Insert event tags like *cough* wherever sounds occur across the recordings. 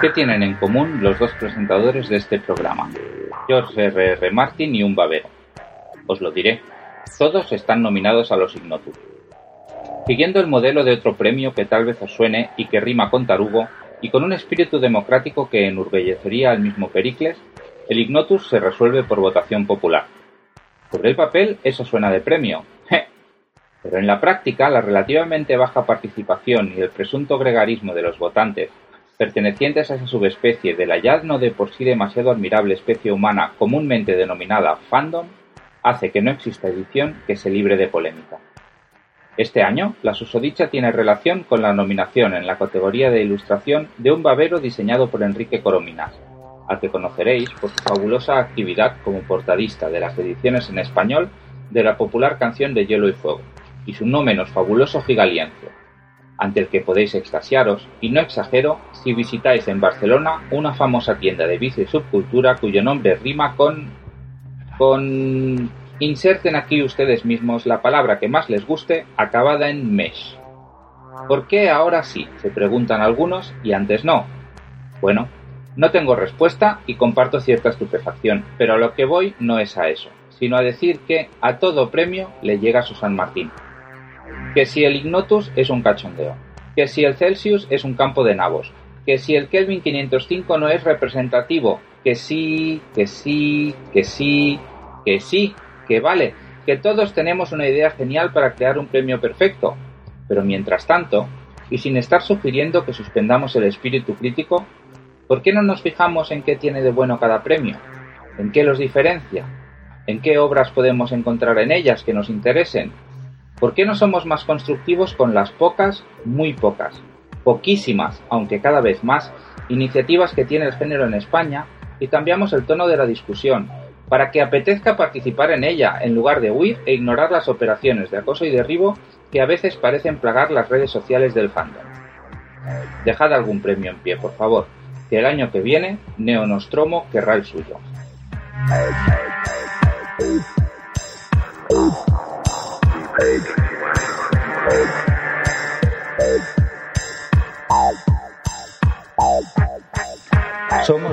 ¿Qué tienen en común los dos presentadores de este programa? George R. Martin y un babero. Os lo diré. Todos están nominados a los Ignotus. Siguiendo el modelo de otro premio que tal vez os suene y que rima con tarugo, y con un espíritu democrático que enorgullecería al mismo Pericles, el Ignotus se resuelve por votación popular. Sobre el papel eso suena de premio, pero en la práctica la relativamente baja participación y el presunto gregarismo de los votantes, pertenecientes a esa subespecie de la ya no de por sí demasiado admirable especie humana comúnmente denominada fandom, hace que no exista edición que se libre de polémica. Este año, la susodicha tiene relación con la nominación en la categoría de ilustración de un babero diseñado por Enrique Corominas, al que conoceréis por su fabulosa actividad como portadista de las ediciones en español de la popular canción de Hielo y Fuego, y su no menos fabuloso gigaliencio, ante el que podéis extasiaros, y no exagero, si visitáis en Barcelona una famosa tienda de vicio y subcultura cuyo nombre rima con... con... Inserten aquí ustedes mismos la palabra que más les guste, acabada en mesh. ¿Por qué ahora sí? se preguntan algunos y antes no. Bueno, no tengo respuesta y comparto cierta estupefacción, pero a lo que voy no es a eso, sino a decir que a todo premio le llega su San Martín. Que si el Ignotus es un cachondeo, que si el Celsius es un campo de nabos, que si el Kelvin 505 no es representativo, que sí, que sí, que sí, que sí, que vale, que todos tenemos una idea genial para crear un premio perfecto, pero mientras tanto, y sin estar sugiriendo que suspendamos el espíritu crítico, ¿por qué no nos fijamos en qué tiene de bueno cada premio? ¿En qué los diferencia? ¿En qué obras podemos encontrar en ellas que nos interesen? ¿Por qué no somos más constructivos con las pocas, muy pocas, poquísimas, aunque cada vez más, iniciativas que tiene el género en España y cambiamos el tono de la discusión, para que apetezca participar en ella, en lugar de huir e ignorar las operaciones de acoso y derribo que a veces parecen plagar las redes sociales del fandom. Dejad algún premio en pie, por favor, que el año que viene Neonostromo querrá el suyo.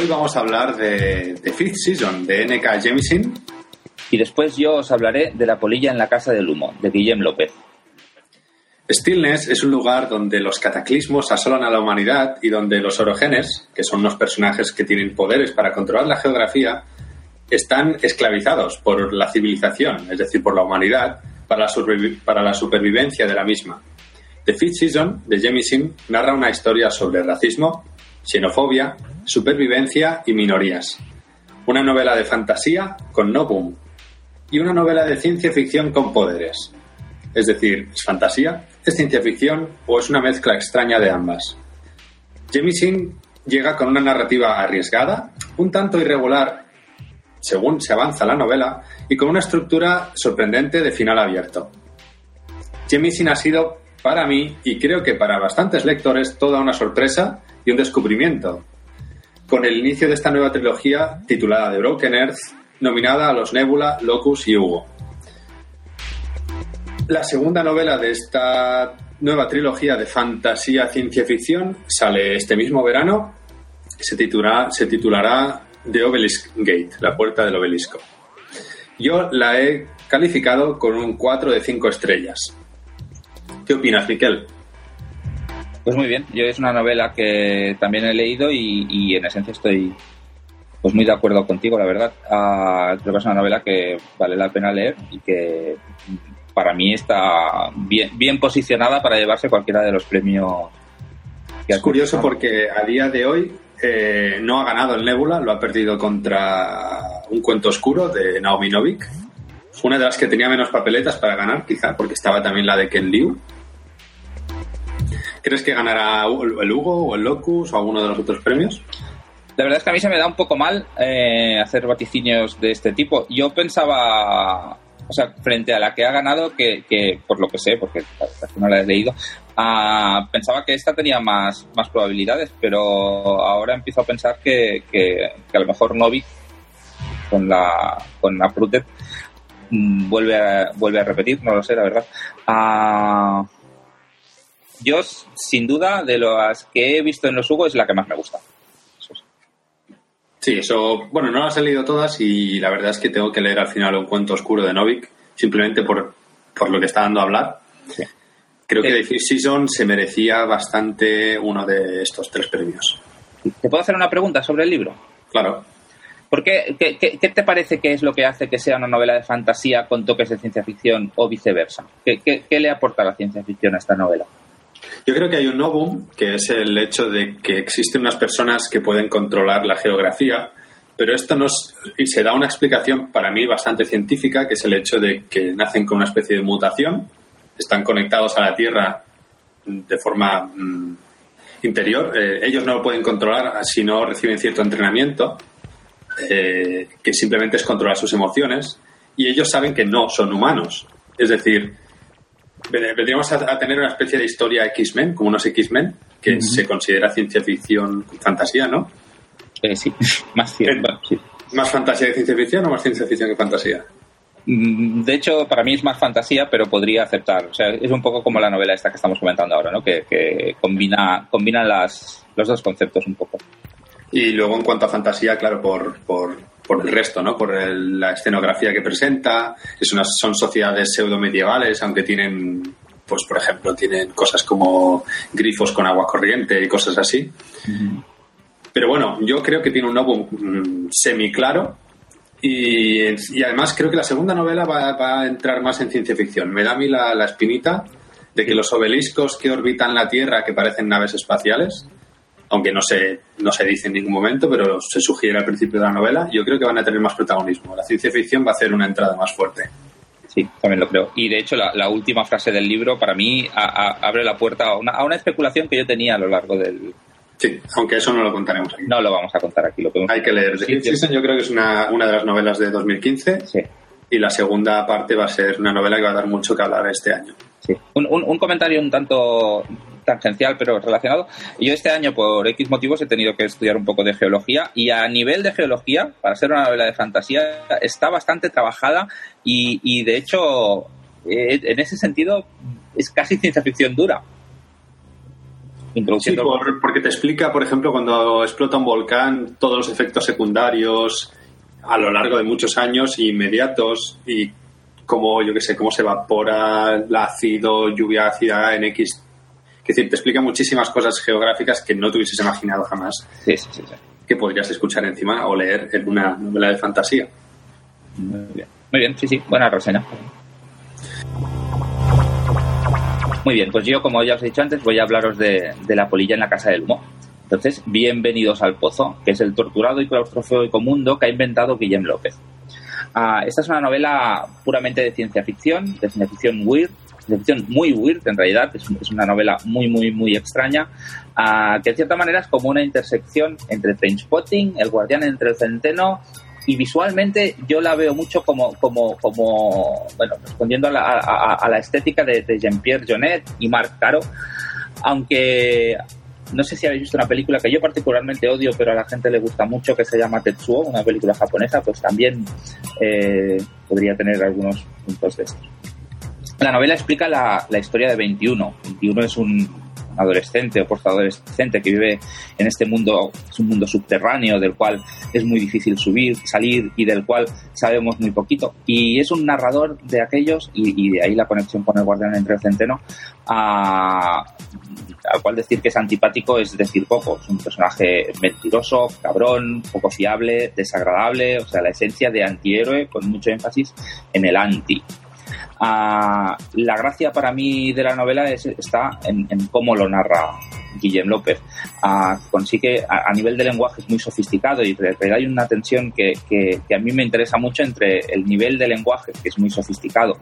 Hoy vamos a hablar de, The Fifth Season de N.K. Jemisin. Y después yo os hablaré de La polilla en la casa del humo, de Guillem López. Stillness es un lugar donde los cataclismos asolan a la humanidad y donde los orogenes, que son unos personajes que tienen poderes para controlar la geografía, están esclavizados por la civilización, es decir, por la humanidad, para la, para la supervivencia de la misma. The Fifth Season de Jemisin narra una historia sobre racismo, xenofobia, supervivencia y minorías. Una novela de fantasía con no boom. Y una novela de ciencia ficción con poderes. Es decir, ¿es fantasía? ¿Es ciencia ficción? ¿O es una mezcla extraña de ambas? Jemisin llega con una narrativa arriesgada, un tanto irregular según se avanza la novela, y con una estructura sorprendente de final abierto. Jemisin ha sido, para mí, y creo que para bastantes lectores, toda una sorpresa y un descubrimiento, con el inicio de esta nueva trilogía titulada The Broken Earth, nominada a los Nebula, Locus y Hugo. La segunda novela de esta nueva trilogía de fantasía ciencia ficción sale este mismo verano. Se, titulará, se titulará The Obelisk Gate, la puerta del obelisco. Yo la he calificado con un 4 de 5 estrellas. ¿Qué opinas, Miquel? Pues muy bien, yo es una novela que también he leído y, en esencia estoy pues muy de acuerdo contigo, la verdad. Ah, creo que es una novela que vale la pena leer y que para mí está bien, bien posicionada para llevarse cualquiera de los premios. Que es curioso porque a día de hoy eh, no ha ganado el Nebula, lo ha perdido contra un cuento oscuro de Naomi Novik. Una de las que tenía menos papeletas para ganar, quizá, porque estaba también la de Ken Liu. ¿Crees que ganará el Hugo o el Locus o alguno de los otros premios? La verdad es que a mí se me da un poco mal eh, hacer vaticinios de este tipo. Yo pensaba, o sea, frente a la que ha ganado, que, que por lo que sé, porque no la he leído, ah, pensaba que esta tenía más, más probabilidades, pero ahora empiezo a pensar que, que, a lo mejor Novik con la con la mm, vuelve a, vuelve a repetir, no lo sé, la verdad. Ah, yo, sin duda, de las que he visto en los Hugo, es la que más me gusta. Sí, eso, bueno, no las he leído todas y la verdad es que tengo que leer al final un cuento oscuro de Novik, simplemente por, por lo que está dando a hablar. Creo que eh. The Season se merecía bastante uno de estos tres premios. ¿Te puedo hacer una pregunta sobre el libro? Claro. ¿Por qué, qué, te parece que es lo que hace que sea una novela de fantasía con toques de ciencia ficción o viceversa? ¿Qué, qué le aporta la ciencia ficción a esta novela? Yo creo que hay un novum, que es el hecho de que existen unas personas que pueden controlar la geografía, pero esto nos, y se da una explicación para mí bastante científica, que es el hecho de que nacen con una especie de mutación, están conectados a la Tierra de forma mm, interior. Eh, ellos no lo pueden controlar si no reciben cierto entrenamiento, eh, que simplemente es controlar sus emociones, y ellos saben que no son humanos. Es decir, vendríamos a, tener una especie de historia X-Men, como unos X-Men, que se considera ciencia ficción, fantasía, ¿no? Eh, sí, *laughs* más cierto. Sí. ¿Más fantasía que ciencia ficción o más ciencia ficción que fantasía? Mm, de hecho, para mí es más fantasía, pero podría aceptar. O sea, es un poco como la novela esta que estamos comentando ahora, ¿no? Que, combina, combina las, los dos conceptos un poco. Y luego, en cuanto a fantasía, claro, por, por por el resto, ¿no? Por la escenografía que presenta. Es unas, son sociedades pseudo medievales, aunque tienen, pues por ejemplo, tienen cosas como grifos con agua corriente y cosas así. Pero bueno, yo creo que tiene un nuevo mm, semi claro. Y, además creo que la segunda novela va, a entrar más en ciencia ficción. Me da a mí la, la espinita de que los obeliscos que orbitan la Tierra, que parecen naves espaciales, aunque no se, no se dice en ningún momento, pero se sugiere al principio de la novela, yo creo que van a tener más protagonismo. La ciencia ficción va a hacer una entrada más fuerte. Sí, también lo creo. Y de hecho, la, última frase del libro, para mí, abre la puerta a una, a una, especulación que yo tenía a lo largo del. Sí, aunque eso no lo contaremos aquí. No lo vamos a contar aquí. Lo Hay que leer. The yo creo que es una, una de las novelas de 2015. Sí. Y la segunda parte va a ser una novela que va a dar mucho que hablar este año. Sí. Un, un, un comentario un tanto tangencial pero relacionado. Yo este año, por X motivos, he tenido que estudiar un poco de geología y a nivel de geología, para ser una novela de fantasía, está bastante trabajada y, de hecho, eh, en ese sentido, es casi ciencia ficción dura. Sí, porque te explica, por ejemplo, cuando explota un volcán, todos los efectos secundarios a lo largo de muchos años inmediatos y cómo, yo qué sé, cómo se evapora el ácido, lluvia ácida en X es decir, te explica muchísimas cosas geográficas que no te hubieses imaginado jamás. Sí, sí, sí, Que podrías escuchar encima o leer en una novela de fantasía. Muy bien, muy bien, sí, sí, buena reseña. Muy bien, pues yo, como ya os he dicho antes, voy a hablaros de, La polilla en la casa del humo. Entonces, bienvenidos al Pozo, que es el torturado y claustrofóbico mundo que ha inventado Guillem López. Ah, esta es una novela puramente de ciencia ficción, de ciencia ficción weird, ficción muy weird en realidad, es, una novela muy, muy, muy extraña, uh, que en cierta manera es como una intersección entre Trainspotting, El guardián entre el centeno, y visualmente yo la veo mucho como, como, como bueno, respondiendo a la, a, la estética de, Jean-Pierre Jonet y Marc Caro, aunque no sé si habéis visto una película que yo particularmente odio, pero a la gente le gusta mucho, que se llama Tetsuo, una película japonesa, pues también eh, podría tener algunos puntos de estos. La novela explica la, historia de 21. 21 es un adolescente o postadolescente que vive en este mundo, es un mundo subterráneo del cual es muy difícil subir, salir y del cual sabemos muy poquito. Y es un narrador de aquellos, y, de ahí la conexión con el guardián entre el centeno, a, al cual decir que es antipático es decir poco. Es un personaje mentiroso, cabrón, poco fiable, desagradable, o sea, la esencia de antihéroe con mucho énfasis en el anti. Ah, la gracia para mí de la novela está en, cómo lo narra Guillem López. Ah, consigue, a, nivel de lenguaje es muy sofisticado y hay una tensión que, a mí me interesa mucho entre el nivel de lenguaje, que es muy sofisticado,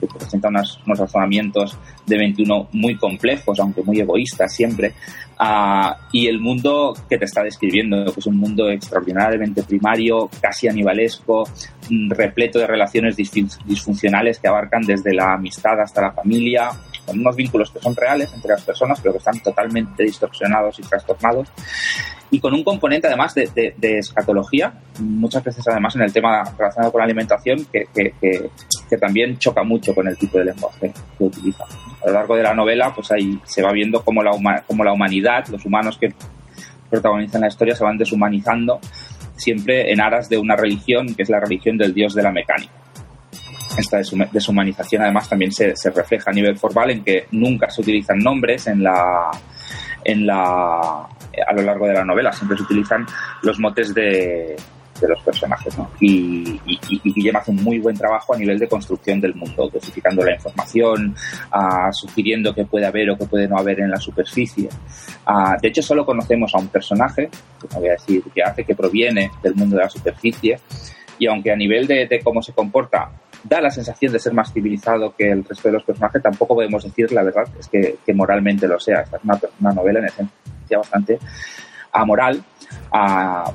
que presenta unos, razonamientos de 21 muy complejos, aunque muy egoístas siempre, ah, y el mundo que te está describiendo, que es un mundo extraordinariamente primario, casi animalesco, mm, repleto de relaciones disfuncionales que abarcan desde la amistad hasta la familia, con unos vínculos que son reales entre las personas, pero que están totalmente distorsionados y trastornados, y con un componente además de, escatología, muchas veces además en el tema relacionado con la alimentación, que, también choca mucho con el tipo de lenguaje que utiliza. A lo largo de la novela, pues ahí se va viendo cómo la, cómo la humanidad, los humanos que protagonizan la historia, se van deshumanizando siempre en aras de una religión que es la religión del dios de la mecánica esta deshumanización además también se, refleja a nivel formal en que nunca se utilizan nombres en la, en la, a lo largo de la novela, siempre se utilizan los motes de, los personajes. ¿no? Y, y, Guillem hace un muy buen trabajo a nivel de construcción del mundo, dosificando la información, uh, sugiriendo que puede haber o que puede no haber en la superficie. Uh, de hecho, solo conocemos a un personaje, que no voy a decir que hace, que proviene del mundo de la superficie, y aunque a nivel de, de cómo se comporta da la sensación de ser más civilizado que el resto de los personajes, tampoco podemos decir la verdad, es que, moralmente lo sea. Esta es una, novela en esencia bastante amoral,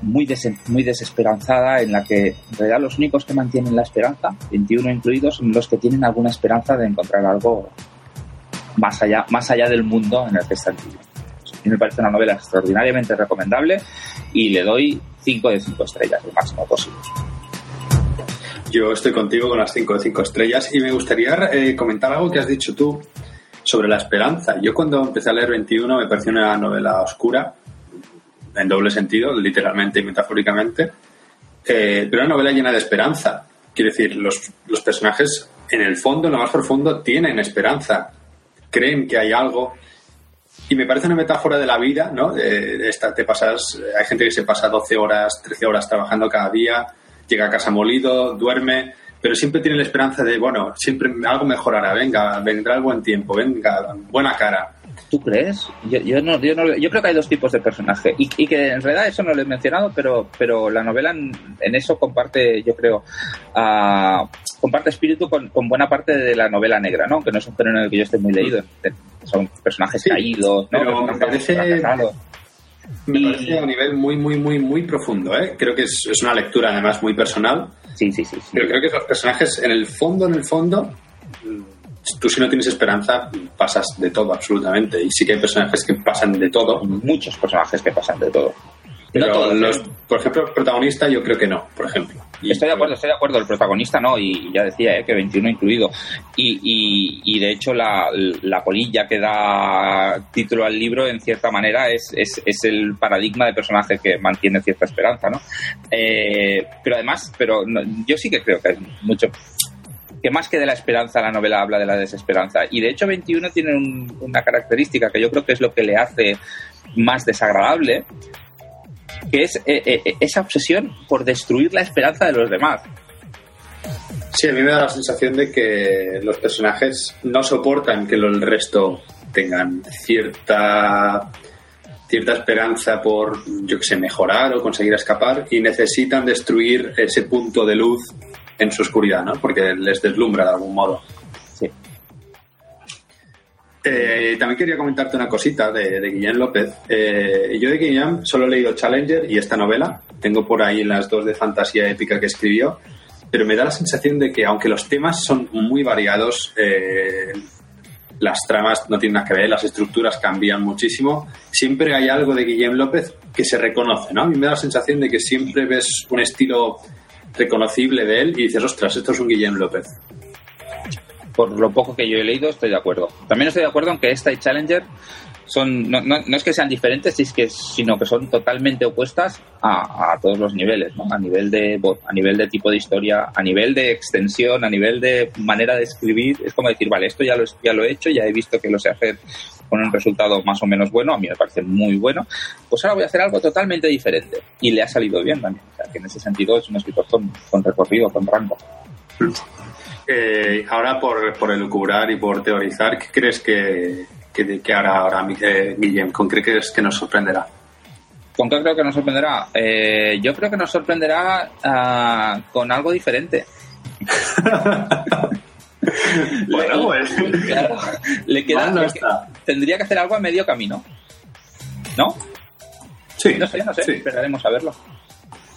muy, muy desesperanzada, en la que en realidad los únicos que mantienen la esperanza, 21 incluidos, son los que tienen alguna esperanza de encontrar algo más allá, más allá del mundo en el que están viviendo. A mí me parece una novela extraordinariamente recomendable y le doy 5 de 5 estrellas, el máximo posible. Yo estoy contigo con las 5 de 5 estrellas y me gustaría eh, comentar algo que has dicho tú sobre la esperanza. Yo cuando empecé a leer 21 me pareció una novela oscura, en doble sentido, literalmente y metafóricamente, eh, pero una novela llena de esperanza. Quiere decir, los, los personajes en el fondo, en lo más profundo, tienen esperanza, creen que hay algo y me parece una metáfora de la vida, ¿no? esta, te pasas, hay gente que se pasa 12 horas, 13 horas trabajando cada día, llega a casa molido, duerme, pero siempre tiene la esperanza de, bueno, siempre algo mejorará, venga, vendrá el buen tiempo, venga, buena cara. ¿Tú crees? Yo, yo, no, yo, no, yo creo que hay dos tipos de personaje y, y, que en realidad eso no lo he mencionado, pero, pero la novela en, eso comparte, yo creo, uh, comparte espíritu con, con, buena parte de la novela negra, ¿no? Que no es un género en el que yo esté muy leído. Son personajes caídos, ¿no? Pero me parece, me parece a nivel muy, muy, muy, muy profundo. ¿eh? Creo que es, es, una lectura además muy personal. Sí, sí, sí, Pero creo que los personajes, en el fondo, en el fondo, tú si no tienes esperanza, pasas de todo absolutamente. Y sí que hay personajes que pasan de todo. Muchos personajes que pasan de todo. Pero los, por ejemplo, el protagonista yo creo que no, por ejemplo. Estoy de acuerdo, estoy de acuerdo, el protagonista no, y ya decía ¿eh? que 21 incluido. Y, y, y de hecho la, la, polilla que da título al libro, en cierta manera, es, es, es el paradigma de personaje que mantiene cierta esperanza, ¿no? Eh, pero además, pero yo sí que creo que hay mucho que más que de la esperanza la novela habla de la desesperanza. Y de hecho 21 tiene una característica que yo creo que es lo que le hace más desagradable, que es eh, eh, eh, esa obsesión por destruir la esperanza de los demás. Sí, a mí me da la sensación de que los personajes no soportan que el resto tengan cierta cierta esperanza por, yo que sé, mejorar o conseguir escapar y necesitan destruir ese punto de luz en su oscuridad, ¿no? Porque les deslumbra de algún modo. Eh, también quería comentarte una cosita de, de Guillén López. Eh, yo de Guillén solo he leído Challenger y esta novela. Tengo por ahí las dos de fantasía épica que escribió. Pero me da la sensación de que, aunque los temas son muy variados, eh, las tramas no tienen nada que ver, las estructuras cambian muchísimo. Siempre hay algo de Guillem López que se reconoce, ¿no? A mí me da la sensación de que siempre ves un estilo reconocible de él y dices, ostras, esto es un Guillem López por lo poco que yo he leído, estoy de acuerdo. También estoy de acuerdo en que esta y Challenger son, no, no, es que sean diferentes, sino que son totalmente opuestas a, todos los niveles, ¿no? A nivel de a nivel de tipo de historia, a nivel de extensión, a nivel de manera de escribir. Es como decir, vale, esto ya lo, ya lo he hecho, ya he visto que lo sé hacer con un resultado más o menos bueno, a mí me parece muy bueno, pues ahora voy a hacer algo totalmente diferente. Y le ha salido bien también. O sea, que en ese sentido es un escritor con, con recorrido, con rango. Ahora por, por elucubrar y por teorizar, ¿qué crees que, que, hará ahora eh, Guillem? ¿Con qué crees que nos sorprenderá? ¿Con qué creo que nos sorprenderá? Eh, yo creo que nos sorprenderá ah, con algo diferente. *laughs* bueno, pues. Claro, le queda. No le está. que- tendría que hacer algo a medio camino. ¿No? Sí, No sé, no sé. sí. Esperaremos a verlo.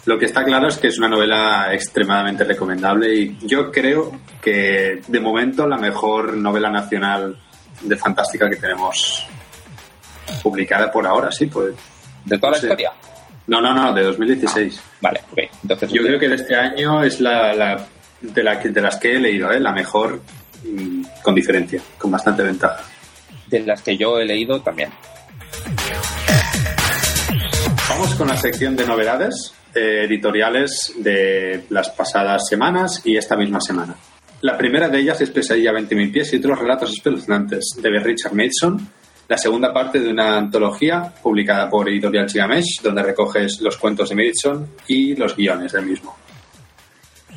Lo que está claro es que es una novela extremadamente recomendable y yo creo que de momento la mejor novela nacional de fantástica que tenemos publicada por ahora, sí, pues. ¿De toda No la sé. historia? No, no, no, de 2016. Vale, ok. Entonces, Yo creo que de este año es la, la- de, la de las que he leído, ¿eh? la mejor mm, con diferencia, con bastante ventaja. de las que yo he leído también. Vamos con la sección de novedades eh, editoriales de las pasadas semanas y esta misma semana. La primera de ellas es Pesadilla a 20.000 pies y otros relatos espeluznantes de Richard Mason, la segunda parte de una antología publicada por Editorial Gigamesh, donde recoges los cuentos de Mason y los guiones del mismo.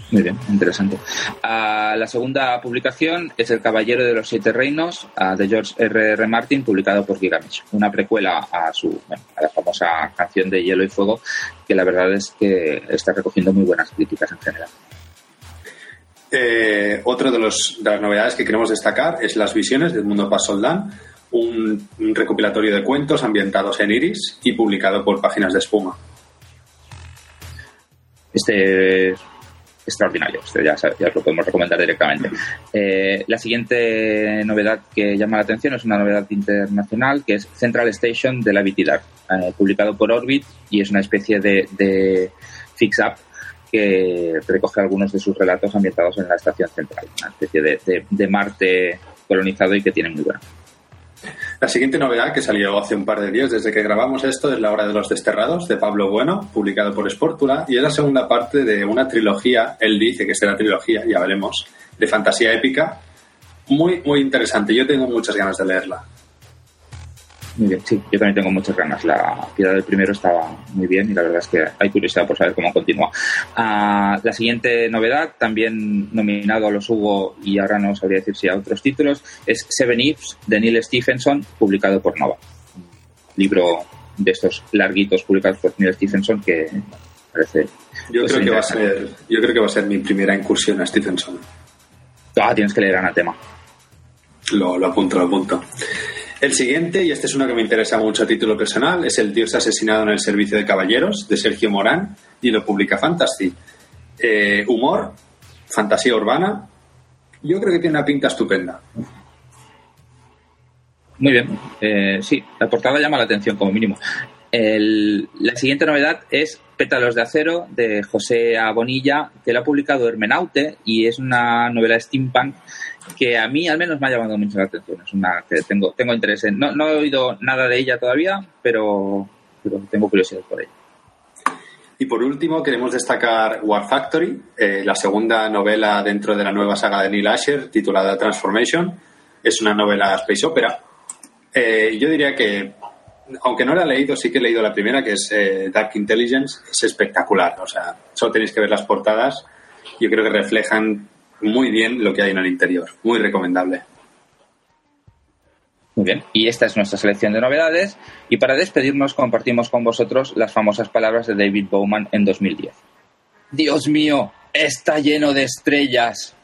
Muy bien, interesante. Ah, la segunda publicación es El Caballero de los Siete Reinos ah, de George R. R. Martin, publicado por Gigamish. Una precuela a su bueno, a la famosa canción de Hielo y Fuego, que la verdad es que está recogiendo muy buenas críticas en general. Eh, otro de, los, de las novedades que queremos destacar es Las Visiones del Mundo Paz Soldán, un, un recopilatorio de cuentos ambientados en Iris y publicado por Páginas de Espuma. Este es extraordinario, este ya, ya os lo podemos recomendar directamente. Eh, la siguiente novedad que llama la atención es una novedad internacional que es Central Station de la Vitilar, eh, publicado por Orbit y es una especie de, de fix-up que recoge algunos de sus relatos ambientados en la estación central, una especie de, de- de Marte colonizado y que tiene muy buena. La siguiente novedad que salió hace un par de días desde que grabamos esto es La Hora de los Desterrados de Pablo Bueno, publicado por Sportula, y es la segunda parte de una trilogía, él dice que será trilogía, ya veremos, de fantasía épica, muy, muy interesante. Yo tengo muchas ganas de leerla. Muy bien, sí, yo también tengo muchas ganas. La piedad del primero estaba muy bien y la verdad es que hay curiosidad por saber cómo continúa. Ah, la siguiente novedad, también nominado a los Hugo y ahora no sabría decir si a otros títulos, es Seven Eves de Neil Stephenson, publicado por Nova. Libro de estos larguitos publicados por Neil Stephenson que parece. Yo pues, creo que va a ser, yo creo que va a ser mi primera incursión a Stephenson. Ah, tienes que leer Anatema. Lo, lo apunto, lo apunto. El siguiente, y este es uno que me interesa mucho a título personal, es El Dios asesinado en el servicio de caballeros, de Sergio Morán, y lo publica Fantasy. Eh, humor, fantasía urbana, yo creo que tiene una pinta estupenda. Muy bien, eh, sí, la portada llama la atención como mínimo. La siguiente novedad es Pétalos de Acero de José Abonilla, que lo ha publicado Hermenaute y es una novela steampunk que a mí al menos me ha llamado mucho la atención. Es una que tengo, tengo interés en. No, no he oído nada de ella todavía, pero, pero tengo curiosidad por ella. Y por último, queremos destacar War Factory, eh, la segunda novela dentro de la nueva saga de Neil Asher, titulada Transformation. Es una novela space opera. Eh, yo diría que, aunque no la he leído, sí que he leído la primera, que es eh, Dark Intelligence. Es espectacular. O sea, solo tenéis que ver las portadas. Yo creo que reflejan muy bien lo que hay en el interior. Muy recomendable. Muy bien, y esta es nuestra selección de novedades. Y para despedirnos, compartimos con vosotros las famosas palabras de David Bowman en 2010. Dios mío, está lleno de estrellas.